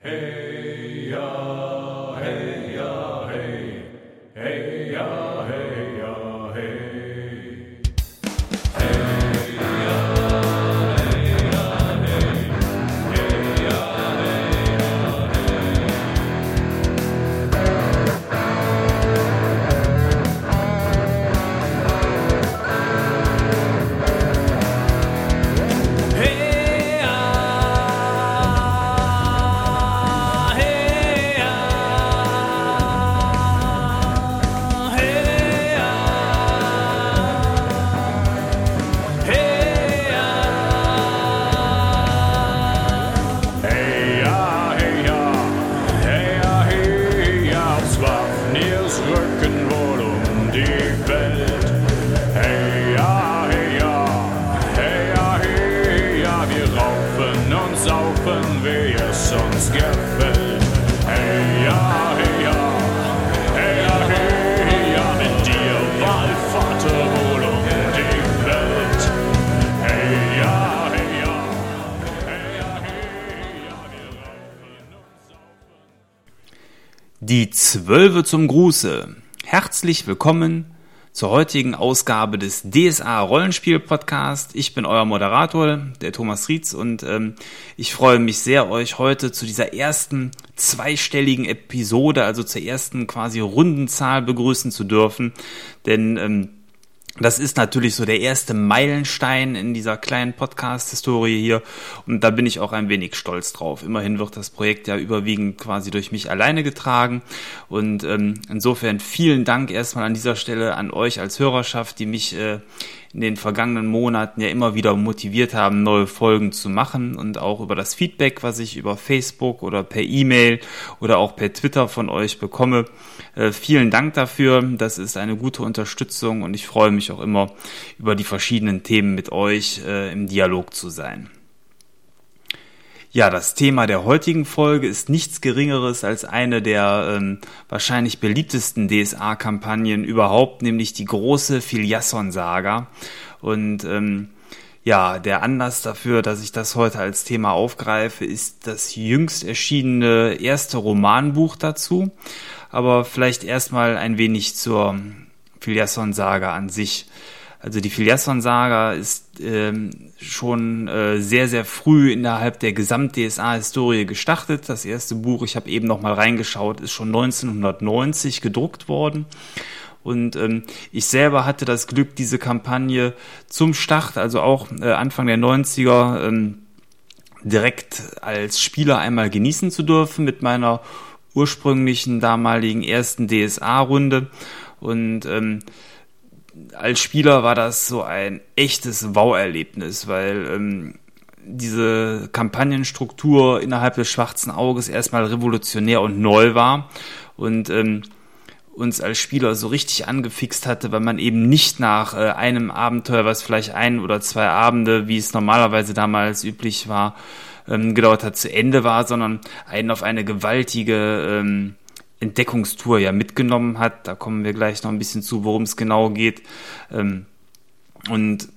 Hey ja, hey ja, hey, hey ja, hey ja, hey. Hey Die Zwölfe zum Gruße. Herzlich willkommen zur heutigen Ausgabe des DSA Rollenspiel Podcast. Ich bin euer Moderator, der Thomas Rietz, und ähm, ich freue mich sehr, euch heute zu dieser ersten zweistelligen Episode, also zur ersten quasi Rundenzahl begrüßen zu dürfen. Denn ähm, das ist natürlich so der erste Meilenstein in dieser kleinen Podcast-Historie hier. Und da bin ich auch ein wenig stolz drauf. Immerhin wird das Projekt ja überwiegend quasi durch mich alleine getragen. Und ähm, insofern vielen Dank erstmal an dieser Stelle an euch als Hörerschaft, die mich äh, in den vergangenen Monaten ja immer wieder motiviert haben, neue Folgen zu machen und auch über das Feedback, was ich über Facebook oder per E-Mail oder auch per Twitter von euch bekomme. Äh, vielen Dank dafür. Das ist eine gute Unterstützung und ich freue mich auch immer über die verschiedenen Themen mit euch äh, im Dialog zu sein. Ja, das Thema der heutigen Folge ist nichts Geringeres als eine der ähm, wahrscheinlich beliebtesten DSA-Kampagnen überhaupt, nämlich die große Filiasson-Saga. Und ähm, ja, der Anlass dafür, dass ich das heute als Thema aufgreife, ist das jüngst erschienene erste Romanbuch dazu. Aber vielleicht erstmal ein wenig zur Filiasson-Saga an sich. Also die Filiasson-Saga ist ähm, schon äh, sehr, sehr früh innerhalb der Gesamt-DSA-Historie gestartet. Das erste Buch, ich habe eben noch mal reingeschaut, ist schon 1990 gedruckt worden. Und ähm, ich selber hatte das Glück, diese Kampagne zum Start, also auch äh, Anfang der 90er, ähm, direkt als Spieler einmal genießen zu dürfen mit meiner ursprünglichen damaligen ersten DSA-Runde. Und ähm, als Spieler war das so ein echtes Wow-Erlebnis, weil ähm, diese Kampagnenstruktur innerhalb des Schwarzen Auges erstmal revolutionär und neu war und ähm, uns als Spieler so richtig angefixt hatte, weil man eben nicht nach äh, einem Abenteuer, was vielleicht ein oder zwei Abende, wie es normalerweise damals üblich war, ähm, gedauert hat, zu Ende war, sondern einen auf eine gewaltige ähm, Entdeckungstour ja mitgenommen hat. Da kommen wir gleich noch ein bisschen zu, worum es genau geht. Ähm, und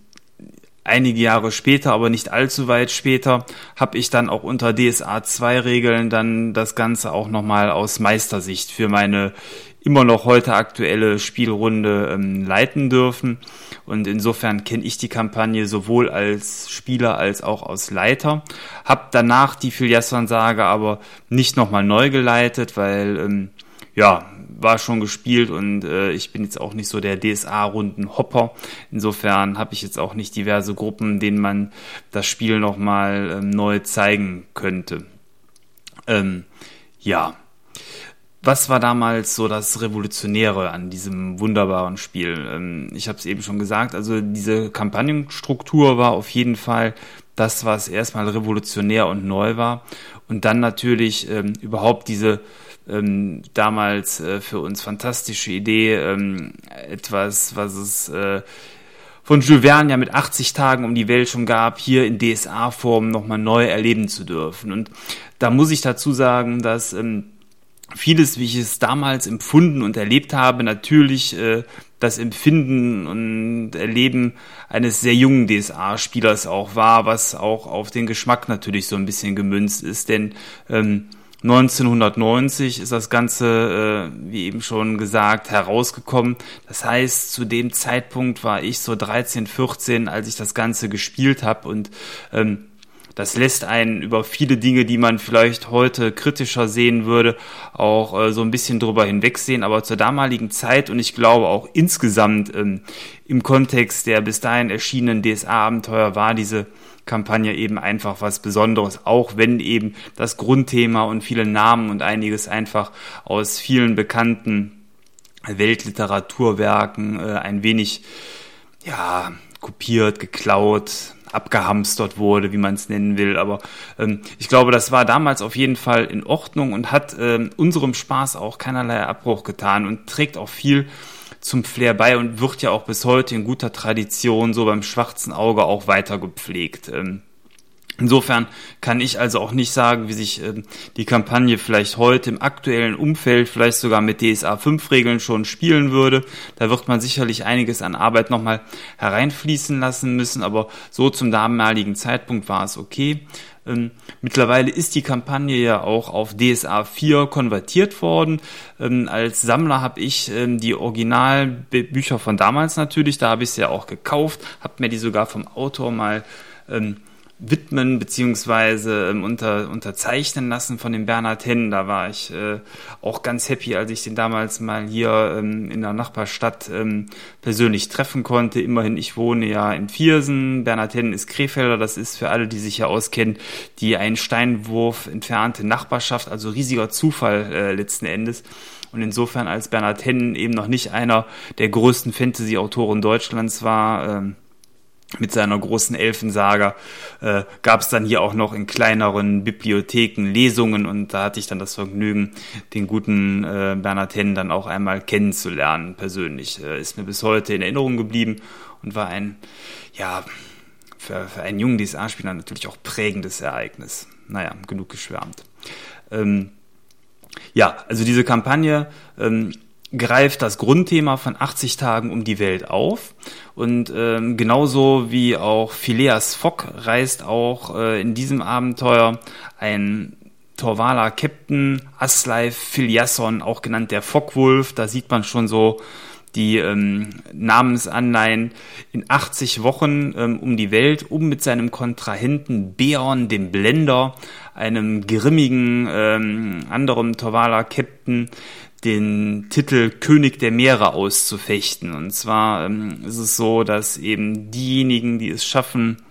einige Jahre später, aber nicht allzu weit später, habe ich dann auch unter DSA 2 Regeln dann das Ganze auch nochmal aus Meistersicht für meine immer noch heute aktuelle Spielrunde ähm, leiten dürfen. Und insofern kenne ich die Kampagne sowohl als Spieler als auch als Leiter. Hab danach die Filiasson-Sage aber nicht nochmal neu geleitet, weil ähm, ja, war schon gespielt und äh, ich bin jetzt auch nicht so der DSA-Runden-Hopper. Insofern habe ich jetzt auch nicht diverse Gruppen, denen man das Spiel nochmal ähm, neu zeigen könnte. Ähm, ja, was war damals so das Revolutionäre an diesem wunderbaren Spiel? Ähm, ich habe es eben schon gesagt, also diese Kampagnenstruktur war auf jeden Fall das, was erstmal revolutionär und neu war. Und dann natürlich ähm, überhaupt diese ähm, damals äh, für uns fantastische Idee, ähm, etwas, was es äh, von Jules Verne ja mit 80 Tagen um die Welt schon gab, hier in DSA-Form nochmal neu erleben zu dürfen. Und da muss ich dazu sagen, dass ähm, vieles, wie ich es damals empfunden und erlebt habe, natürlich äh, das Empfinden und Erleben eines sehr jungen DSA-Spielers auch war, was auch auf den Geschmack natürlich so ein bisschen gemünzt ist. Denn ähm, 1990 ist das Ganze, äh, wie eben schon gesagt, herausgekommen. Das heißt, zu dem Zeitpunkt war ich so 13, 14, als ich das Ganze gespielt habe und ähm, das lässt einen über viele Dinge, die man vielleicht heute kritischer sehen würde, auch äh, so ein bisschen drüber hinwegsehen. Aber zur damaligen Zeit und ich glaube auch insgesamt ähm, im Kontext der bis dahin erschienenen DSA-Abenteuer war diese Kampagne eben einfach was Besonderes, auch wenn eben das Grundthema und viele Namen und einiges einfach aus vielen bekannten Weltliteraturwerken äh, ein wenig ja kopiert, geklaut, abgehamstert wurde, wie man es nennen will. Aber ähm, ich glaube, das war damals auf jeden Fall in Ordnung und hat ähm, unserem Spaß auch keinerlei Abbruch getan und trägt auch viel zum Flair bei und wird ja auch bis heute in guter Tradition so beim schwarzen Auge auch weiter gepflegt. Ähm, Insofern kann ich also auch nicht sagen, wie sich ähm, die Kampagne vielleicht heute im aktuellen Umfeld, vielleicht sogar mit DSA 5 Regeln schon spielen würde. Da wird man sicherlich einiges an Arbeit nochmal hereinfließen lassen müssen, aber so zum damaligen Zeitpunkt war es okay. Ähm, mittlerweile ist die Kampagne ja auch auf DSA 4 konvertiert worden. Ähm, als Sammler habe ich ähm, die Originalbücher von damals natürlich, da habe ich sie ja auch gekauft, habe mir die sogar vom Autor mal ähm, widmen beziehungsweise ähm, unter, unterzeichnen lassen von dem Bernhard Hennen. Da war ich äh, auch ganz happy, als ich den damals mal hier ähm, in der Nachbarstadt ähm, persönlich treffen konnte. Immerhin, ich wohne ja in Viersen. Bernhard Hennen ist Krefelder. Das ist für alle, die sich hier auskennen, die einen Steinwurf entfernte Nachbarschaft. Also riesiger Zufall äh, letzten Endes. Und insofern, als Bernhard Hennen eben noch nicht einer der größten Fantasy-Autoren Deutschlands war, ähm, mit seiner großen Elfensaga äh, gab es dann hier auch noch in kleineren Bibliotheken Lesungen und da hatte ich dann das Vergnügen, den guten äh, Bernhard Henn dann auch einmal kennenzulernen persönlich. Äh, ist mir bis heute in Erinnerung geblieben und war ein, ja, für, für einen jungen DSA-Spieler natürlich auch prägendes Ereignis. Naja, genug geschwärmt. Ähm, ja, also diese Kampagne ähm, greift das Grundthema von 80 Tagen um die Welt auf. Und ähm, genauso wie auch Phileas Fogg reist auch äh, in diesem Abenteuer ein Torvala Captain Asleif Philiasson, auch genannt der Fogwolf. Da sieht man schon so die ähm, Namensanleihen in 80 Wochen ähm, um die Welt, um mit seinem Kontrahenten Beorn, dem Blender, einem grimmigen ähm, anderen Torvala Captain, den Titel König der Meere auszufechten. Und zwar ähm, ist es so, dass eben diejenigen, die es schaffen,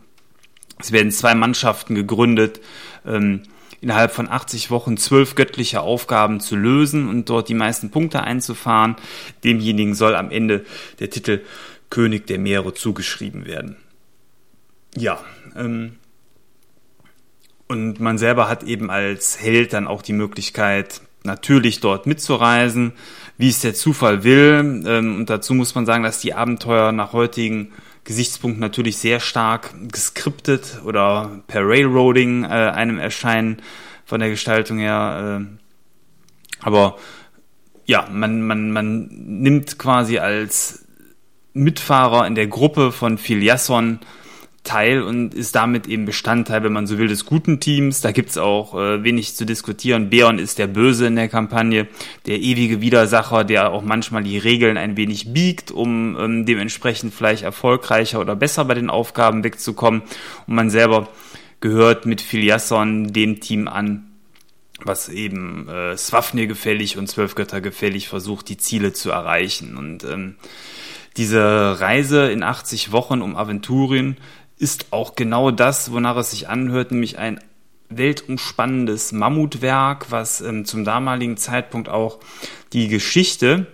es werden zwei Mannschaften gegründet, ähm, innerhalb von 80 Wochen zwölf göttliche Aufgaben zu lösen und dort die meisten Punkte einzufahren. Demjenigen soll am Ende der Titel König der Meere zugeschrieben werden. Ja, ähm, und man selber hat eben als Held dann auch die Möglichkeit, natürlich dort mitzureisen, wie es der Zufall will. Ähm, und dazu muss man sagen, dass die Abenteuer nach heutigen Gesichtspunkten natürlich sehr stark geskriptet oder per Railroading äh, einem erscheinen von der Gestaltung her. Äh, aber ja, man, man, man nimmt quasi als Mitfahrer in der Gruppe von Filiasson Teil und ist damit eben Bestandteil, wenn man so will, des guten Teams. Da gibt's auch äh, wenig zu diskutieren. Beon ist der Böse in der Kampagne, der ewige Widersacher, der auch manchmal die Regeln ein wenig biegt, um ähm, dementsprechend vielleicht erfolgreicher oder besser bei den Aufgaben wegzukommen. Und man selber gehört mit Filiasson dem Team an, was eben äh, Swafnir gefällig und Zwölfgötter gefällig versucht, die Ziele zu erreichen. Und ähm, diese Reise in 80 Wochen um Aventurien ist auch genau das, wonach es sich anhört, nämlich ein weltumspannendes Mammutwerk, was ähm, zum damaligen Zeitpunkt auch die Geschichte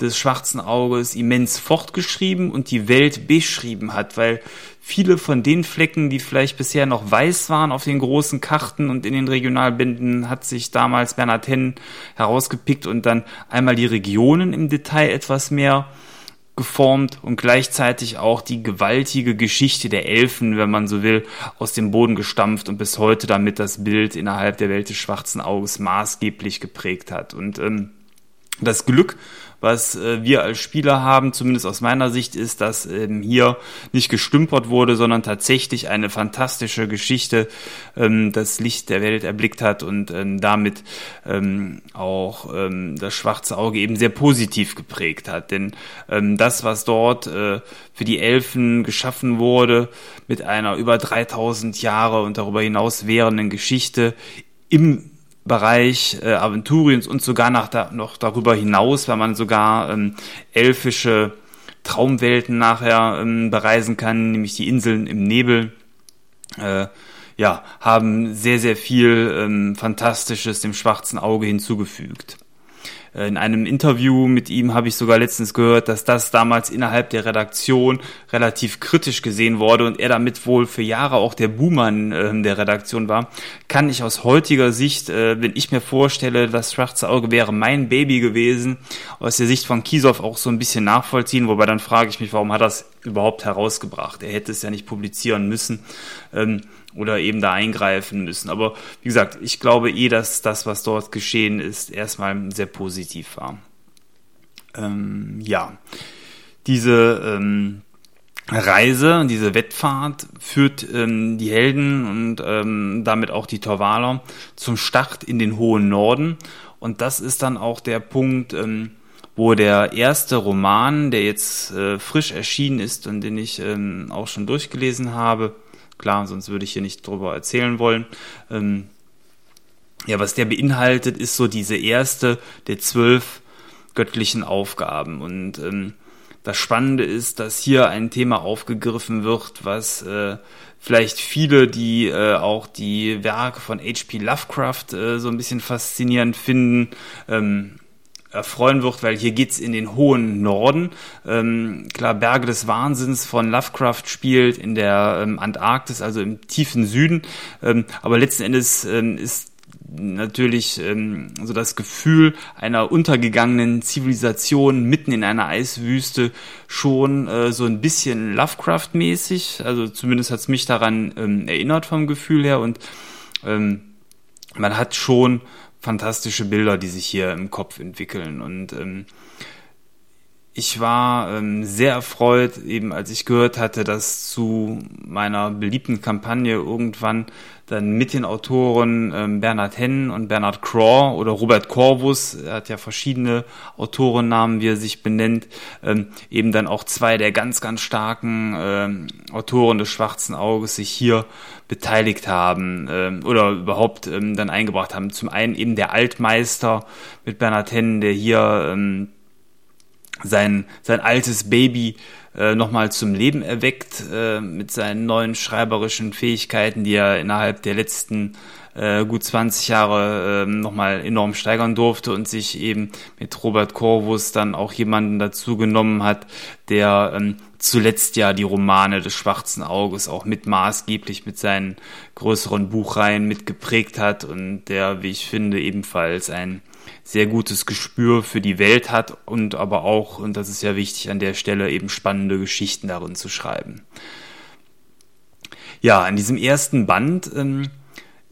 des schwarzen Auges immens fortgeschrieben und die Welt beschrieben hat, weil viele von den Flecken, die vielleicht bisher noch weiß waren auf den großen Karten und in den Regionalbänden, hat sich damals Bernhard Henn herausgepickt und dann einmal die Regionen im Detail etwas mehr geformt und gleichzeitig auch die gewaltige Geschichte der Elfen, wenn man so will, aus dem Boden gestampft und bis heute damit das Bild innerhalb der Welt des schwarzen Auges maßgeblich geprägt hat. Und ähm, das Glück was äh, wir als Spieler haben, zumindest aus meiner Sicht, ist, dass ähm, hier nicht gestümpert wurde, sondern tatsächlich eine fantastische Geschichte ähm, das Licht der Welt erblickt hat und ähm, damit ähm, auch ähm, das schwarze Auge eben sehr positiv geprägt hat. Denn ähm, das, was dort äh, für die Elfen geschaffen wurde, mit einer über 3000 Jahre und darüber hinaus währenden Geschichte im Bereich äh, Aventuriens und sogar nach da, noch darüber hinaus, weil man sogar ähm, elfische Traumwelten nachher ähm, bereisen kann, nämlich die Inseln im Nebel. Äh, ja, haben sehr, sehr viel ähm, Fantastisches dem schwarzen Auge hinzugefügt. Äh, in einem Interview mit ihm habe ich sogar letztens gehört, dass das damals innerhalb der Redaktion relativ kritisch gesehen wurde und er damit wohl für Jahre auch der Buhmann äh, der Redaktion war. Kann ich aus heutiger Sicht, äh, wenn ich mir vorstelle, das Schwarze Auge wäre mein Baby gewesen, aus der Sicht von Kiesow auch so ein bisschen nachvollziehen, wobei dann frage ich mich, warum hat er es überhaupt herausgebracht? Er hätte es ja nicht publizieren müssen. Ähm, oder eben da eingreifen müssen. Aber wie gesagt, ich glaube eh, dass das, was dort geschehen ist, erstmal sehr positiv war. Ähm, ja, diese ähm, Reise, diese Wettfahrt führt ähm, die Helden und ähm, damit auch die Torwaler zum Start in den hohen Norden. Und das ist dann auch der Punkt, ähm, wo der erste Roman, der jetzt äh, frisch erschienen ist und den ich ähm, auch schon durchgelesen habe, Klar, sonst würde ich hier nicht drüber erzählen wollen. Ähm, ja, was der beinhaltet, ist so diese erste der zwölf göttlichen Aufgaben. Und ähm, das Spannende ist, dass hier ein Thema aufgegriffen wird, was äh, vielleicht viele, die äh, auch die Werke von H.P. Lovecraft äh, so ein bisschen faszinierend finden, ähm, erfreuen wird, weil hier geht's in den hohen Norden. Ähm, klar, Berge des Wahnsinns von Lovecraft spielt in der ähm, Antarktis, also im tiefen Süden. Ähm, aber letzten Endes ähm, ist natürlich ähm, so das Gefühl einer untergegangenen Zivilisation mitten in einer Eiswüste schon äh, so ein bisschen Lovecraft-mäßig. Also zumindest hat's mich daran ähm, erinnert vom Gefühl her und ähm, man hat schon fantastische Bilder, die sich hier im Kopf entwickeln. Und ähm, ich war ähm, sehr erfreut, eben als ich gehört hatte, dass zu meiner beliebten Kampagne irgendwann dann mit den Autoren ähm, Bernhard Henn und Bernhard Craw oder Robert Corvus, er hat ja verschiedene Autorennamen, wie er sich benennt, ähm, eben dann auch zwei der ganz, ganz starken ähm, Autoren des Schwarzen Auges sich hier beteiligt haben ähm, oder überhaupt ähm, dann eingebracht haben. Zum einen eben der Altmeister mit Bernhard Henn, der hier ähm, sein, sein altes Baby äh, nochmal zum Leben erweckt äh, mit seinen neuen schreiberischen Fähigkeiten, die er innerhalb der letzten äh, gut 20 Jahre äh, nochmal enorm steigern durfte und sich eben mit Robert Corvus dann auch jemanden dazu genommen hat, der ähm, zuletzt ja die Romane des Schwarzen Auges auch mit maßgeblich mit seinen größeren Buchreihen mitgeprägt hat und der, wie ich finde, ebenfalls ein sehr gutes Gespür für die Welt hat und aber auch, und das ist ja wichtig an der Stelle, eben spannende Geschichten darin zu schreiben. Ja, in diesem ersten Band ähm,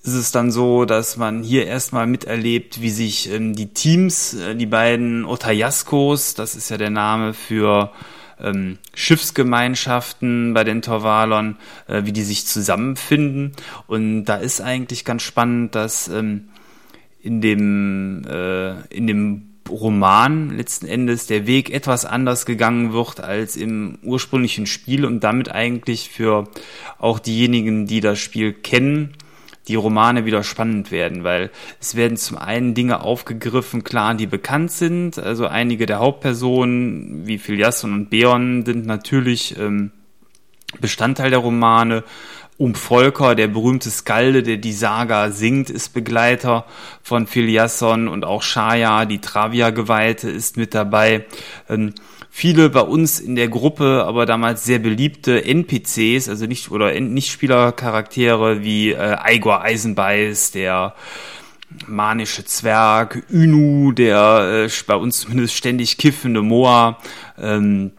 ist es dann so, dass man hier erstmal miterlebt, wie sich ähm, die Teams, äh, die beiden Otayaskos, das ist ja der Name für ähm, Schiffsgemeinschaften bei den Torvalern, äh, wie die sich zusammenfinden. Und da ist eigentlich ganz spannend, dass ähm, in dem, äh, in dem Roman letzten Endes der Weg etwas anders gegangen wird als im ursprünglichen Spiel und damit eigentlich für auch diejenigen, die das Spiel kennen, die Romane wieder spannend werden, weil es werden zum einen Dinge aufgegriffen, klar, die bekannt sind, also einige der Hauptpersonen wie Filiasson und Beon sind natürlich ähm, Bestandteil der Romane, um Volker, der berühmte Skalde, der die Saga singt, ist Begleiter von Filiasson und auch Shaya, die Travia-Geweihte, ist mit dabei. Ähm, viele bei uns in der Gruppe, aber damals sehr beliebte NPCs, also nicht oder Nichtspielercharaktere wie äh, Igor Eisenbeiß, der manische Zwerg, Unu, der äh, bei uns zumindest ständig kiffende Moa, ähm,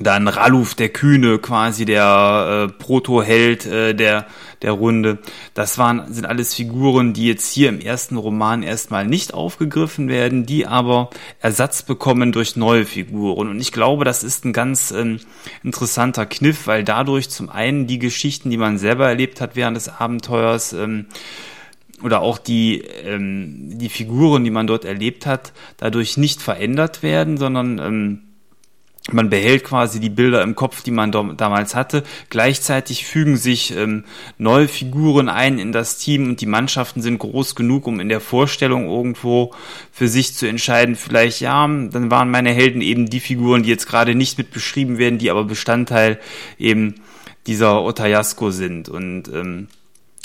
dann Raluf der Kühne, quasi der äh, Proto-Held äh, der, der Runde. Das waren, sind alles Figuren, die jetzt hier im ersten Roman erstmal nicht aufgegriffen werden, die aber Ersatz bekommen durch neue Figuren. Und ich glaube, das ist ein ganz ähm, interessanter Kniff, weil dadurch zum einen die Geschichten, die man selber erlebt hat während des Abenteuers, ähm, oder auch die, ähm, die Figuren, die man dort erlebt hat, dadurch nicht verändert werden, sondern ähm, man behält quasi die Bilder im Kopf, die man damals hatte. Gleichzeitig fügen sich ähm, neue Figuren ein in das Team und die Mannschaften sind groß genug, um in der Vorstellung irgendwo für sich zu entscheiden, vielleicht ja, dann waren meine Helden eben die Figuren, die jetzt gerade nicht mit beschrieben werden, die aber Bestandteil eben dieser Otayasko sind. Und ähm,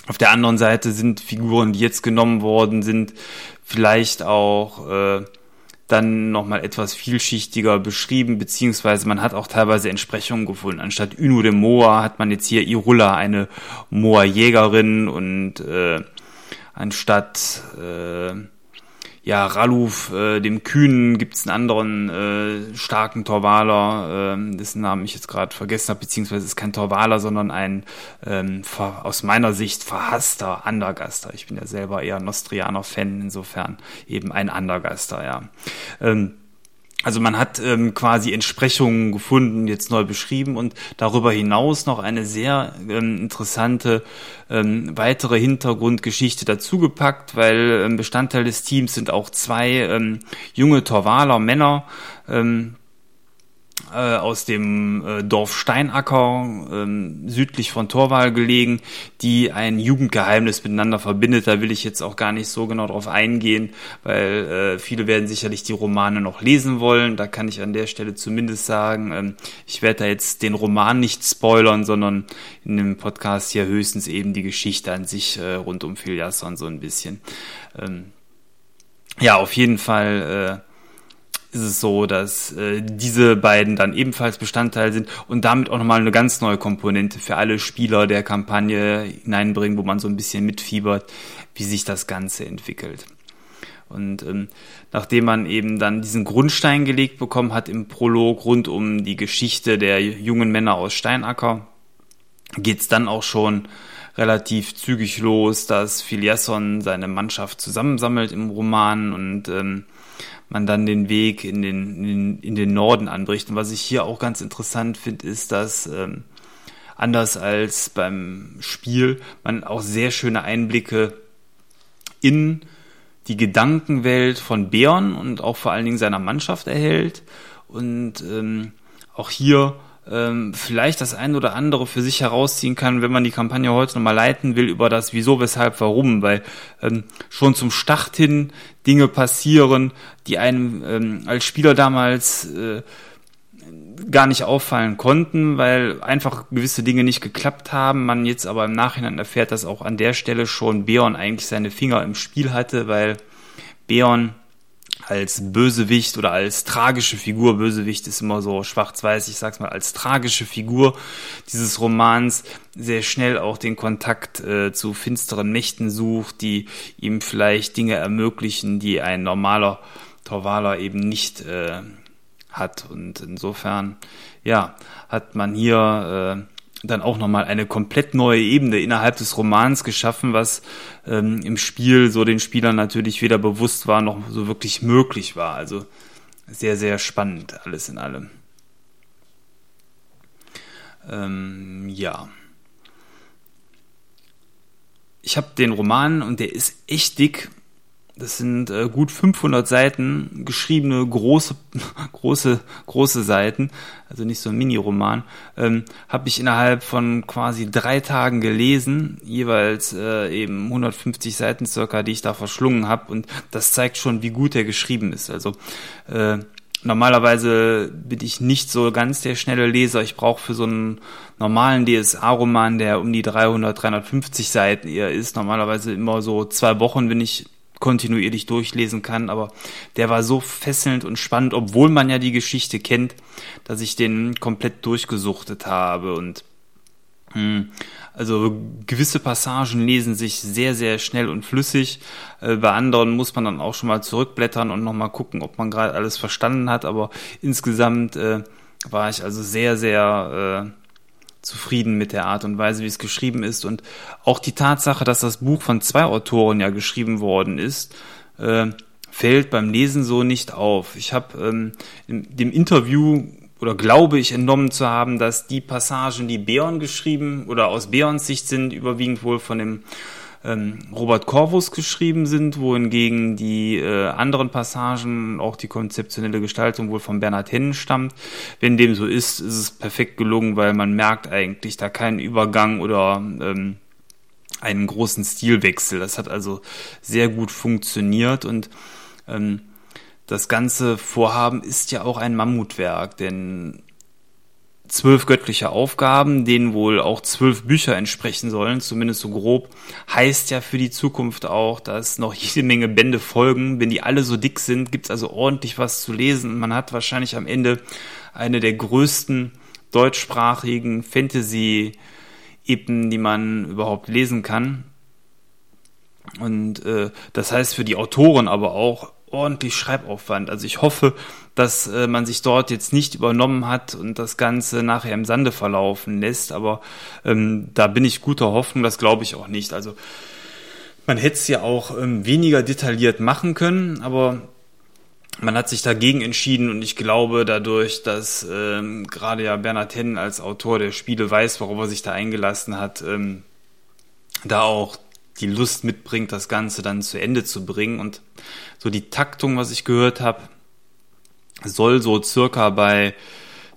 auf der anderen Seite sind Figuren, die jetzt genommen worden sind, vielleicht auch äh, dann nochmal etwas vielschichtiger beschrieben, beziehungsweise man hat auch teilweise Entsprechungen gefunden. Anstatt Inu de Moa hat man jetzt hier Irulla, eine Moa-Jägerin und äh, anstatt äh, ja, Raluf, äh, dem Kühnen, gibt's einen anderen äh, starken Torwaler, äh, dessen Namen ich jetzt gerade vergessen habe, beziehungsweise ist kein Torwaler, sondern ein ähm, aus meiner Sicht verhasster Andergaster. Ich bin ja selber eher Nostrianer-Fan, insofern eben ein Andergaster, ja. Ähm, also man hat ähm, quasi Entsprechungen gefunden, jetzt neu beschrieben und darüber hinaus noch eine sehr ähm, interessante ähm, weitere Hintergrundgeschichte dazugepackt, weil ähm, Bestandteil des Teams sind auch zwei ähm, junge Torwaler Männer, ähm, äh, aus dem äh, Dorf Steinacker, ähm, südlich von Torwal gelegen, die ein Jugendgeheimnis miteinander verbindet. Da will ich jetzt auch gar nicht so genau drauf eingehen, weil äh, viele werden sicherlich die Romane noch lesen wollen. Da kann ich an der Stelle zumindest sagen, ähm, ich werde da jetzt den Roman nicht spoilern, sondern in dem Podcast hier höchstens eben die Geschichte an sich äh, rund um Filiasson so ein bisschen. Ähm, ja, auf jeden Fall äh, ist es so, dass äh, diese beiden dann ebenfalls Bestandteil sind und damit auch nochmal eine ganz neue Komponente für alle Spieler der Kampagne hineinbringen, wo man so ein bisschen mitfiebert, wie sich das Ganze entwickelt. Und ähm, nachdem man eben dann diesen Grundstein gelegt bekommen hat im Prolog rund um die Geschichte der jungen Männer aus Steinacker, geht's dann auch schon relativ zügig los, dass Filiasson seine Mannschaft zusammensammelt im Roman und ähm, man dann den Weg in den, in, in den Norden anbricht. Und was ich hier auch ganz interessant finde, ist, dass ähm, anders als beim Spiel man auch sehr schöne Einblicke in die Gedankenwelt von Bären und auch vor allen Dingen seiner Mannschaft erhält. Und ähm, auch hier ähm, vielleicht das ein oder andere für sich herausziehen kann, wenn man die Kampagne heute nochmal leiten will, über das Wieso, Weshalb, Warum, weil ähm, schon zum Start hin Dinge passieren, die einem ähm, als Spieler damals äh, gar nicht auffallen konnten, weil einfach gewisse Dinge nicht geklappt haben. Man jetzt aber im Nachhinein erfährt, dass auch an der Stelle schon Beon eigentlich seine Finger im Spiel hatte, weil Beon als Bösewicht oder als tragische Figur, Bösewicht ist immer so schwarz-weiß, ich sag's mal, als tragische Figur dieses Romans sehr schnell auch den Kontakt äh, zu finsteren Mächten sucht, die ihm vielleicht Dinge ermöglichen, die ein normaler Torvaler eben nicht äh, hat. Und insofern, ja, hat man hier äh, dann auch nochmal eine komplett neue Ebene innerhalb des Romans geschaffen, was ähm, im Spiel so den Spielern natürlich weder bewusst war noch so wirklich möglich war. Also sehr, sehr spannend alles in allem. Ähm, ja. Ich habe den Roman und der ist echt dick das sind äh, gut 500 Seiten, geschriebene große, große, große Seiten, also nicht so ein Mini-Roman, ähm, habe ich innerhalb von quasi drei Tagen gelesen, jeweils äh, eben 150 Seiten circa, die ich da verschlungen habe und das zeigt schon, wie gut er geschrieben ist. Also äh, Normalerweise bin ich nicht so ganz der schnelle Leser. Ich brauche für so einen normalen DSA-Roman, der um die 300, 350 Seiten eher ist, normalerweise immer so zwei Wochen, wenn ich kontinuierlich durchlesen kann, aber der war so fesselnd und spannend, obwohl man ja die Geschichte kennt, dass ich den komplett durchgesuchtet habe und mh, hm, also gewisse Passagen lesen sich sehr, sehr schnell und flüssig. Äh, bei anderen muss man dann auch schon mal zurückblättern und nochmal gucken, ob man gerade alles verstanden hat. Aber insgesamt äh, war ich also sehr, sehr äh, zufrieden mit der Art und Weise, wie es geschrieben ist. Und auch die Tatsache, dass das Buch von zwei Autoren ja geschrieben worden ist, äh, fällt beim Lesen so nicht auf. Ich habe ähm, in dem Interview oder glaube ich entnommen zu haben, dass die Passagen, die Beon geschrieben oder aus Beons Sicht sind, überwiegend wohl von dem ähm, Robert Corvus geschrieben sind, wohingegen die äh, anderen Passagen, auch die konzeptionelle Gestaltung wohl von Bernhard Hennen stammt. Wenn dem so ist, ist es perfekt gelungen, weil man merkt eigentlich da keinen Übergang oder ähm, einen großen Stilwechsel. Das hat also sehr gut funktioniert und ähm, das ganze Vorhaben ist ja auch ein Mammutwerk, denn zwölf göttliche Aufgaben, denen wohl auch zwölf Bücher entsprechen sollen, zumindest so grob, heißt ja für die Zukunft auch, dass noch jede Menge Bände folgen. Wenn die alle so dick sind, gibt's also ordentlich was zu lesen. Man hat wahrscheinlich am Ende eine der größten deutschsprachigen Fantasy-Epen, die man überhaupt lesen kann. Und äh, das heißt für die Autoren aber auch ordentlich Schreibaufwand. Also ich hoffe, dass äh, man sich dort jetzt nicht übernommen hat und das Ganze nachher im Sande verlaufen lässt. Aber ähm, da bin ich guter Hoffnung, das glaube ich auch nicht. Also man hätte es ja auch ähm, weniger detailliert machen können, aber man hat sich dagegen entschieden und ich glaube dadurch, dass ähm, gerade ja Bernhard Hennen als Autor der Spiele weiß, worauf er sich da eingelassen hat, ähm, da auch die Lust mitbringt, das Ganze dann zu Ende zu bringen. Und so die Taktung, was ich gehört habe, soll so circa bei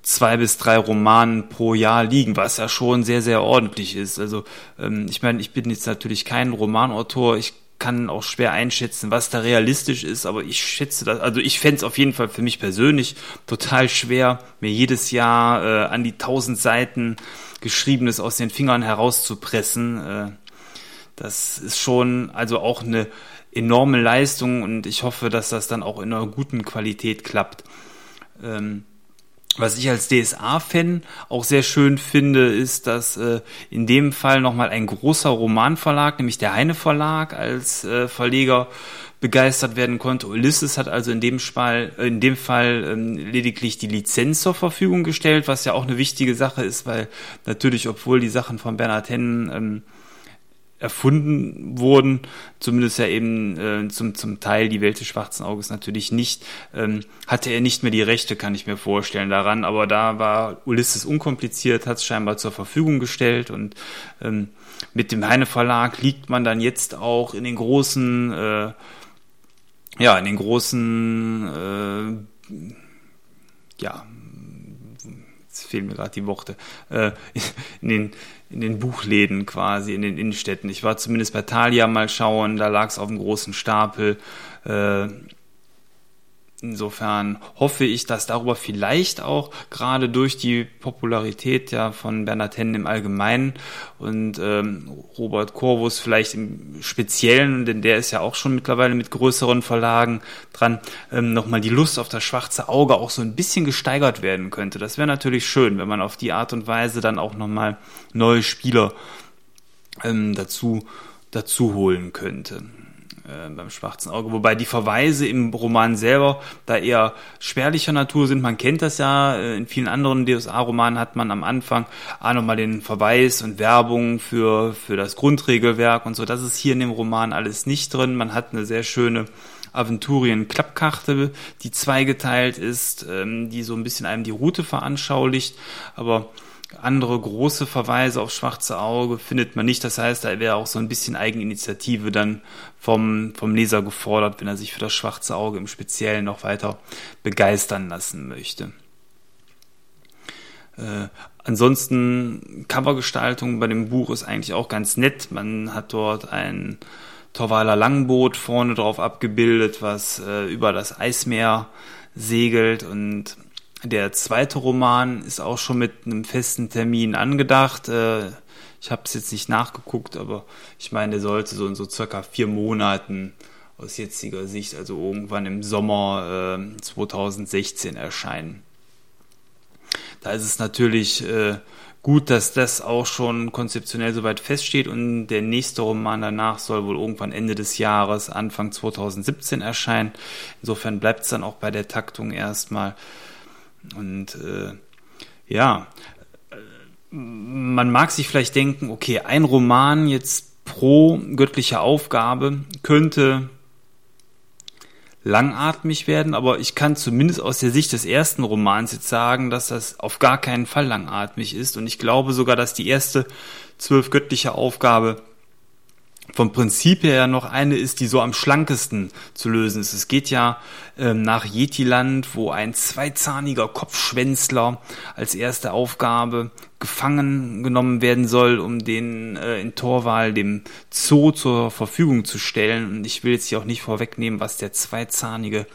zwei bis drei Romanen pro Jahr liegen, was ja schon sehr, sehr ordentlich ist. Also ähm, ich meine, ich bin jetzt natürlich kein Romanautor, ich kann auch schwer einschätzen, was da realistisch ist, aber ich schätze das, also ich fände es auf jeden Fall für mich persönlich total schwer, mir jedes Jahr äh, an die tausend Seiten Geschriebenes aus den Fingern herauszupressen. Äh, das ist schon also auch eine enorme Leistung und ich hoffe, dass das dann auch in einer guten Qualität klappt. Ähm, was ich als DSA-Fan auch sehr schön finde, ist, dass äh, in dem Fall nochmal ein großer Romanverlag, nämlich der Heine Verlag als äh, Verleger begeistert werden konnte. Ulysses hat also in dem Fall, äh, in dem Fall ähm, lediglich die Lizenz zur Verfügung gestellt, was ja auch eine wichtige Sache ist, weil natürlich, obwohl die Sachen von Bernhard Hennen ähm, erfunden wurden, zumindest ja eben äh, zum, zum Teil die Welt des schwarzen Auges natürlich nicht, ähm, hatte er nicht mehr die Rechte, kann ich mir vorstellen, daran, aber da war Ulysses unkompliziert, hat es scheinbar zur Verfügung gestellt. Und ähm, mit dem Heine Verlag liegt man dann jetzt auch in den großen, äh, ja, in den großen, äh, ja, fehlen mir gerade die Worte, äh, in den in den Buchläden quasi, in den Innenstädten. Ich war zumindest bei Thalia mal schauen, da lag es auf einem großen Stapel. Äh, Insofern hoffe ich, dass darüber vielleicht auch gerade durch die Popularität ja von Bernhard Hennen im Allgemeinen und ähm, Robert Corvus vielleicht im Speziellen, denn der ist ja auch schon mittlerweile mit größeren Verlagen dran, ähm, nochmal die Lust auf das schwarze Auge auch so ein bisschen gesteigert werden könnte. Das wäre natürlich schön, wenn man auf die Art und Weise dann auch nochmal neue Spieler ähm, dazu, dazu holen könnte äh, beim Schwarzen Auge. Wobei die Verweise im Roman selber da eher spärlicher Natur sind. Man kennt das ja, äh, in vielen anderen DSA-Romanen hat man am Anfang auch nochmal den Verweis und Werbung für, für das Grundregelwerk und so. Das ist hier in dem Roman alles nicht drin. Man hat eine sehr schöne Aventurien-Klappkarte, die zweigeteilt ist, ähm, die so ein bisschen einem die Route veranschaulicht, aber andere große Verweise auf schwarze Auge findet man nicht. Das heißt, da wäre auch so ein bisschen Eigeninitiative dann vom, vom Leser gefordert, wenn er sich für das schwarze Auge im Speziellen noch weiter begeistern lassen möchte. Äh, ansonsten Covergestaltung bei dem Buch ist eigentlich auch ganz nett. Man hat dort ein Torwaler Langboot vorne drauf abgebildet, was äh, über das Eismeer segelt und der zweite Roman ist auch schon mit einem festen Termin angedacht. Äh, ich habe es jetzt nicht nachgeguckt, aber ich meine, der sollte so in so circa vier Monaten aus jetziger Sicht, also irgendwann im Sommer 2016 äh, erscheinen. Da ist es natürlich äh, gut, dass das auch schon konzeptionell soweit feststeht und der nächste Roman danach soll wohl irgendwann Ende des Jahres, Anfang 2017 erscheinen. Insofern bleibt es dann auch bei der Taktung erstmal. Und äh, Ja, man mag sich vielleicht denken, okay, ein Roman jetzt pro göttliche Aufgabe könnte langatmig werden, aber ich kann zumindest aus der Sicht des ersten Romans jetzt sagen, dass das auf gar keinen Fall langatmig ist. Und ich glaube sogar, dass die erste zwölf göttliche Aufgabe vom Prinzip her noch eine ist, die so am schlankesten zu lösen ist. Es geht ja ähm, nach Yetiland, wo ein zweizahniger Kopfschwänzler als erste Aufgabe gefangen genommen werden soll, um den äh, in Torwahl dem Zoo zur Verfügung zu stellen. Und ich will jetzt hier auch nicht vorwegnehmen, was der zweizahnige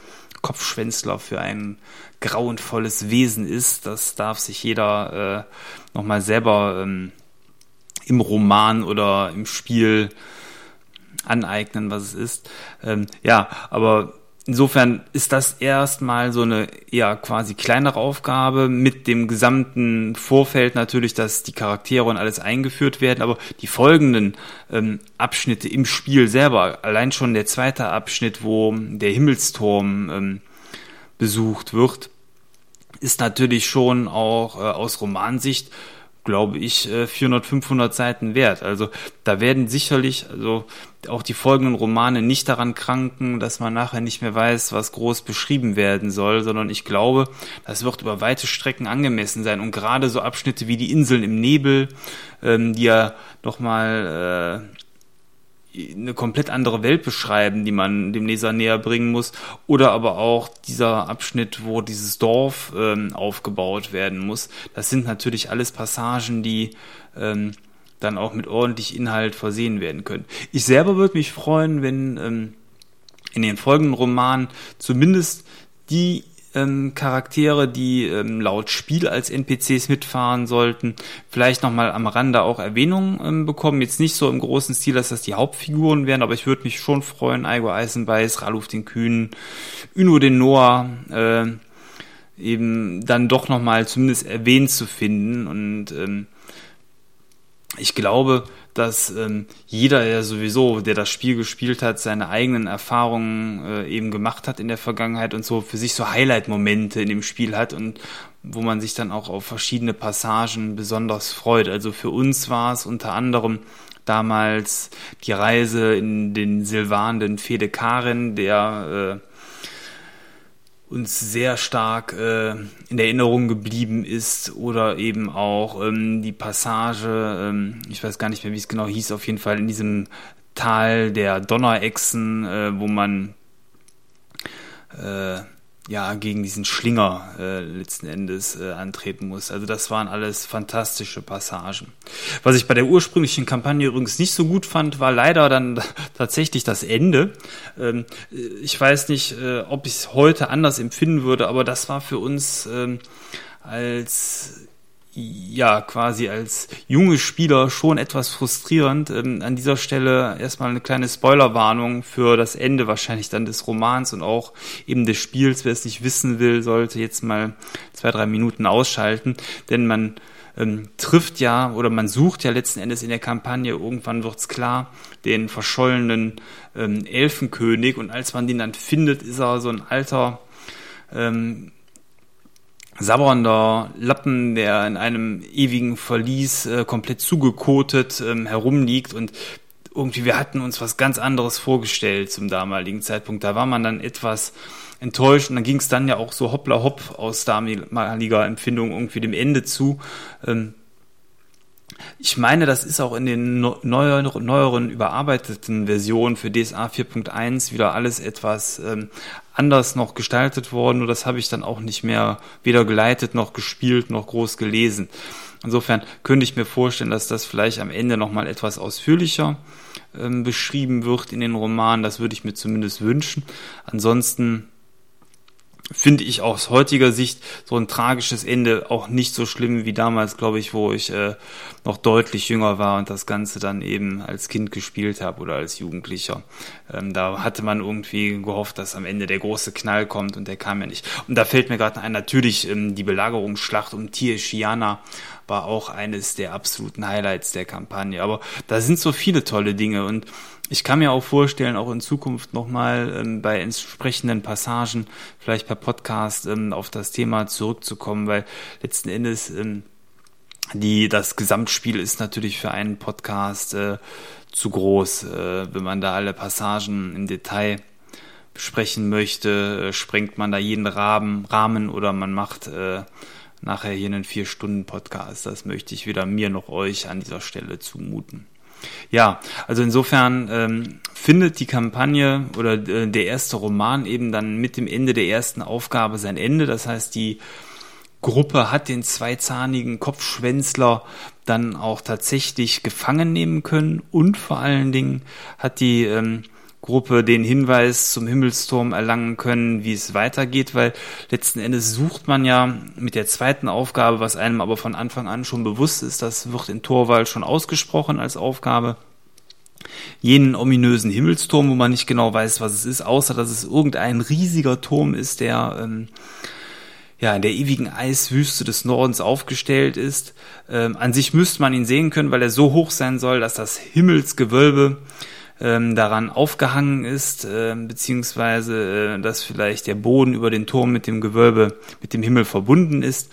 Kopfschwänzler für ein grauenvolles Wesen ist. Das darf sich jeder äh, nochmal selber ähm, im Roman oder im Spiel aneignen, was es ist. Ähm, ja, aber insofern ist das erstmal so eine ja quasi kleinere Aufgabe mit dem gesamten Vorfeld natürlich, dass die Charaktere und alles eingeführt werden, aber die folgenden ähm, Abschnitte im Spiel selber, allein schon der zweite Abschnitt, wo der Himmelsturm ähm, besucht wird, ist natürlich schon auch äh, aus Romansicht glaube ich, 400, äh, 500 Seiten wert. Also da werden sicherlich, also auch die folgenden Romane nicht daran kranken, dass man nachher nicht mehr weiß, was groß beschrieben werden soll, sondern ich glaube, das wird über weite Strecken angemessen sein. Und gerade so Abschnitte wie die Inseln im Nebel, ähm, die ja nochmal äh, eine komplett andere Welt beschreiben, die man dem Leser näher bringen muss. Oder aber auch dieser Abschnitt, wo dieses Dorf ähm, aufgebaut werden muss. Das sind natürlich alles Passagen, die ähm, dann auch mit ordentlich Inhalt versehen werden können. Ich selber würde mich freuen, wenn ähm, in den folgenden Romanen zumindest die ähm, Charaktere, die ähm, laut Spiel als NPCs mitfahren sollten, vielleicht nochmal am Rande auch Erwähnung ähm, bekommen. Jetzt nicht so im großen Stil, dass das die Hauptfiguren wären, aber ich würde mich schon freuen, Aigo Eisenbeiß, Raluf den Kühnen, Uno den Noah, äh, eben dann doch nochmal zumindest erwähnt zu finden und ähm, ich glaube, dass ähm, jeder ja sowieso, der das Spiel gespielt hat, seine eigenen Erfahrungen äh, eben gemacht hat in der Vergangenheit und so für sich so Highlight-Momente in dem Spiel hat und wo man sich dann auch auf verschiedene Passagen besonders freut. Also für uns war es unter anderem damals die Reise in den Silvan, den Fede Karen, der äh, uns sehr stark äh, in Erinnerung geblieben ist oder eben auch ähm, die Passage, ähm, ich weiß gar nicht mehr, wie es genau hieß, auf jeden Fall in diesem Tal der Donnerechsen, äh, wo man äh, ja gegen diesen Schlinger äh, letzten Endes äh, antreten muss. Also das waren alles fantastische Passagen. Was ich bei der ursprünglichen Kampagne übrigens nicht so gut fand, war leider dann tatsächlich das Ende. Ähm, ich weiß nicht, äh, ob ich es heute anders empfinden würde, aber das war für uns ähm, als ja quasi als junge Spieler schon etwas frustrierend. Ähm, an dieser Stelle erstmal eine kleine Spoilerwarnung für das Ende wahrscheinlich dann des Romans und auch eben des Spiels. Wer es nicht wissen will, sollte jetzt mal zwei, drei Minuten ausschalten, denn man ähm, trifft ja oder man sucht ja letzten Endes in der Kampagne, irgendwann wird's klar, den verschollenen ähm, Elfenkönig und als man den dann findet, ist er so ein alter ähm, sabbernder Lappen, der in einem ewigen Verlies äh, komplett zugekotet ähm, herumliegt und irgendwie, wir hatten uns was ganz anderes vorgestellt zum damaligen Zeitpunkt. Da war man dann etwas enttäuscht und dann ging es dann ja auch so hoppla hopp aus damaliger Empfindung irgendwie dem Ende zu. Ähm, ich meine, das ist auch in den neueren, neueren überarbeiteten Versionen für DSA 4.1 wieder alles etwas ähm, anders noch gestaltet worden. Und das habe ich dann auch nicht mehr weder geleitet noch gespielt noch groß gelesen. Insofern könnte ich mir vorstellen, dass das vielleicht am Ende nochmal etwas ausführlicher ähm, beschrieben wird in den Romanen. Das würde ich mir zumindest wünschen. Ansonsten finde ich aus heutiger Sicht so ein tragisches Ende auch nicht so schlimm wie damals, glaube ich, wo ich äh, noch deutlich jünger war und das Ganze dann eben als Kind gespielt habe oder als Jugendlicher. Ähm, da hatte man irgendwie gehofft, dass am Ende der große Knall kommt und der kam ja nicht. Und da fällt mir gerade ein, natürlich ähm, die Belagerungsschlacht um Tieschiana war auch eines der absoluten Highlights der Kampagne. Aber da sind so viele tolle Dinge und ich kann mir auch vorstellen, auch in Zukunft nochmal ähm, bei entsprechenden Passagen, vielleicht per Podcast, ähm, auf das Thema zurückzukommen, weil letzten Endes ähm, die, das Gesamtspiel ist natürlich für einen Podcast äh, zu groß. Äh, wenn man da alle Passagen im Detail besprechen möchte, äh, sprengt man da jeden Rahmen, Rahmen oder man macht äh, nachher hier einen Vier-Stunden-Podcast. Das möchte ich weder mir noch euch an dieser Stelle zumuten. Ja, also insofern ähm, findet die Kampagne oder äh, der erste Roman eben dann mit dem Ende der ersten Aufgabe sein Ende. Das heißt, die Gruppe hat den zweizahnigen Kopfschwänzler dann auch tatsächlich gefangen nehmen können und vor allen Dingen hat die ähm, Gruppe den Hinweis zum Himmelsturm erlangen können, wie es weitergeht, weil letzten Endes sucht man ja mit der zweiten Aufgabe, was einem aber von Anfang an schon bewusst ist, das wird in Torwald schon ausgesprochen als Aufgabe, jenen ominösen Himmelsturm, wo man nicht genau weiß, was es ist, außer dass es irgendein riesiger Turm ist, der ähm, ja, in der ewigen Eiswüste des Nordens aufgestellt ist. Ähm, an sich müsste man ihn sehen können, weil er so hoch sein soll, dass das Himmelsgewölbe ähm, daran aufgehangen ist, äh, beziehungsweise äh, dass vielleicht der Boden über den Turm mit dem Gewölbe, mit dem Himmel verbunden ist.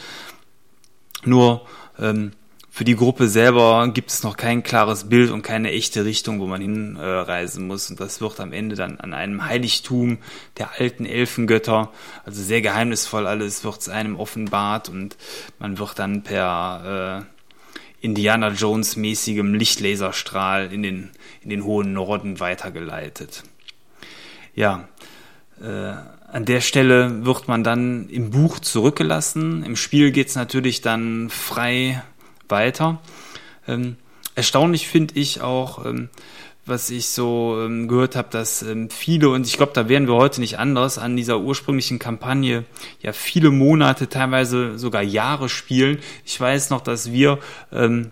Nur ähm, für die Gruppe selber gibt es noch kein klares Bild und keine echte Richtung, wo man hinreisen muss. Und das wird am Ende dann an einem Heiligtum der alten Elfengötter, also sehr geheimnisvoll alles, wird es einem offenbart und man wird dann per äh, Indiana Jones mäßigem Lichtlaserstrahl in den, in den hohen Norden weitergeleitet. Ja, äh, an der Stelle wird man dann im Buch zurückgelassen. Im Spiel geht es natürlich dann frei weiter. Ähm, erstaunlich finde ich auch, ähm, was ich so ähm, gehört habe, dass ähm, viele, und ich glaube, da wären wir heute nicht anders, an dieser ursprünglichen Kampagne ja viele Monate, teilweise sogar Jahre spielen. Ich weiß noch, dass wir ähm,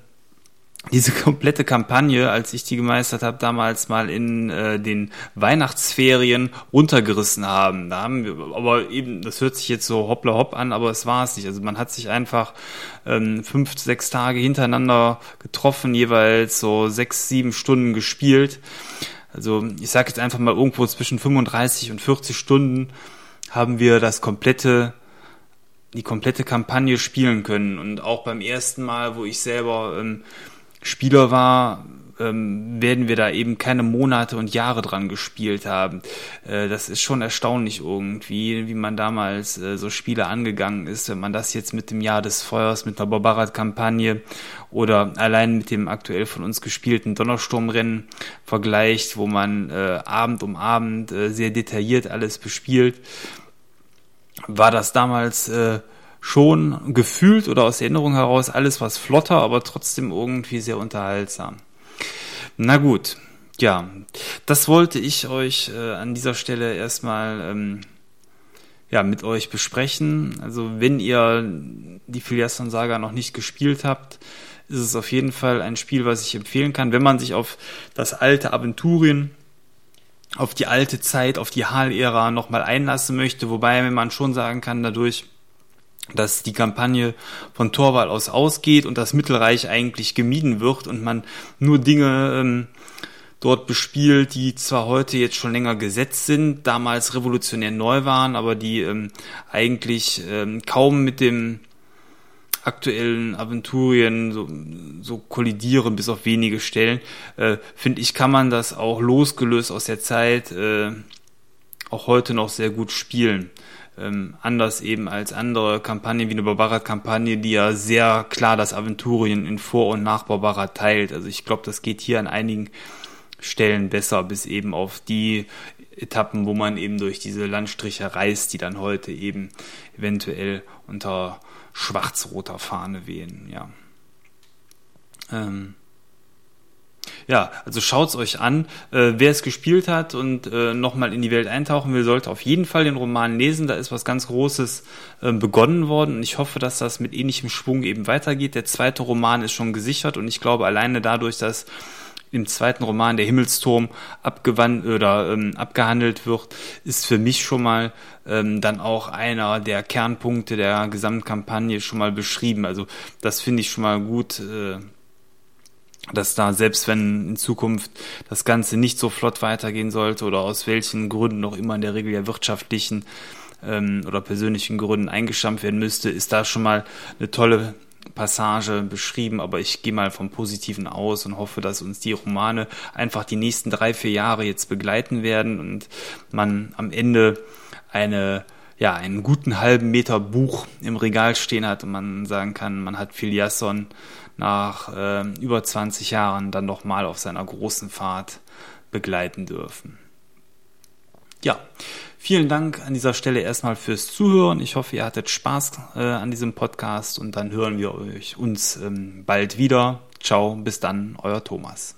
diese komplette Kampagne, als ich die gemeistert habe, damals mal in äh, den Weihnachtsferien runtergerissen haben. Da haben wir, aber eben, das hört sich jetzt so hoppla hopp an, aber es war es nicht. Also man hat sich einfach ähm, fünf, sechs Tage hintereinander getroffen, jeweils so sechs, sieben Stunden gespielt. Also ich sage jetzt einfach mal irgendwo zwischen 35 und 40 Stunden haben wir das komplette die komplette Kampagne spielen können und auch beim ersten Mal, wo ich selber ähm, Spieler war, ähm, werden wir da eben keine Monate und Jahre dran gespielt haben. Äh, das ist schon erstaunlich irgendwie, wie man damals äh, so Spiele angegangen ist, wenn man das jetzt mit dem Jahr des Feuers, mit der Barbarat-Kampagne oder allein mit dem aktuell von uns gespielten Donnersturmrennen vergleicht, wo man äh, Abend um Abend äh, sehr detailliert alles bespielt, war das damals äh, schon gefühlt oder aus Erinnerung heraus alles was flotter, aber trotzdem irgendwie sehr unterhaltsam. Na gut, ja, das wollte ich euch äh, an dieser Stelle erstmal ähm, ja, mit euch besprechen. Also wenn ihr die Filiasson Saga noch nicht gespielt habt, ist es auf jeden Fall ein Spiel, was ich empfehlen kann, wenn man sich auf das alte Aventurien auf die alte Zeit, auf die Hal-Ära nochmal einlassen möchte, wobei man schon sagen kann, dadurch, dass die Kampagne von Torwall aus ausgeht und das Mittelreich eigentlich gemieden wird und man nur Dinge ähm, dort bespielt, die zwar heute jetzt schon länger gesetzt sind, damals revolutionär neu waren, aber die ähm, eigentlich ähm, kaum mit dem aktuellen Aventurien so, so kollidieren, bis auf wenige Stellen, äh, finde ich, kann man das auch losgelöst aus der Zeit äh, auch heute noch sehr gut spielen ähm, anders eben als andere Kampagnen wie eine Barbara-Kampagne, die ja sehr klar das Aventurien in Vor- und nach Barbara teilt. Also ich glaube, das geht hier an einigen Stellen besser, bis eben auf die Etappen, wo man eben durch diese Landstriche reist, die dann heute eben eventuell unter schwarz-roter Fahne wehen, ja. Ähm, ja, also schaut's euch an. Äh, wer es gespielt hat und äh, nochmal in die Welt eintauchen will, sollte auf jeden Fall den Roman lesen. Da ist was ganz Großes äh, begonnen worden und ich hoffe, dass das mit ähnlichem Schwung eben weitergeht. Der zweite Roman ist schon gesichert und ich glaube alleine dadurch, dass im zweiten Roman der Himmelsturm abgewandt oder ähm, abgehandelt wird, ist für mich schon mal ähm, dann auch einer der Kernpunkte der Gesamtkampagne schon mal beschrieben. Also das finde ich schon mal gut. Äh, dass da selbst wenn in Zukunft das Ganze nicht so flott weitergehen sollte oder aus welchen Gründen auch immer in der Regel ja wirtschaftlichen ähm, oder persönlichen Gründen eingestampft werden müsste, ist da schon mal eine tolle Passage beschrieben, aber ich gehe mal vom Positiven aus und hoffe, dass uns die Romane einfach die nächsten drei, vier Jahre jetzt begleiten werden und man am Ende eine ja, einen guten halben Meter Buch im Regal stehen hat und man sagen kann, man hat Filiasson nach äh, über 20 Jahren dann nochmal auf seiner großen Fahrt begleiten dürfen. Ja, vielen Dank an dieser Stelle erstmal fürs Zuhören. Ich hoffe, ihr hattet Spaß äh, an diesem Podcast und dann hören wir euch uns ähm, bald wieder. Ciao, bis dann, euer Thomas.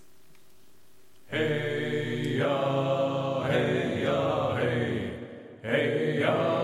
Hey, ja, hey, ja, hey, hey, ja,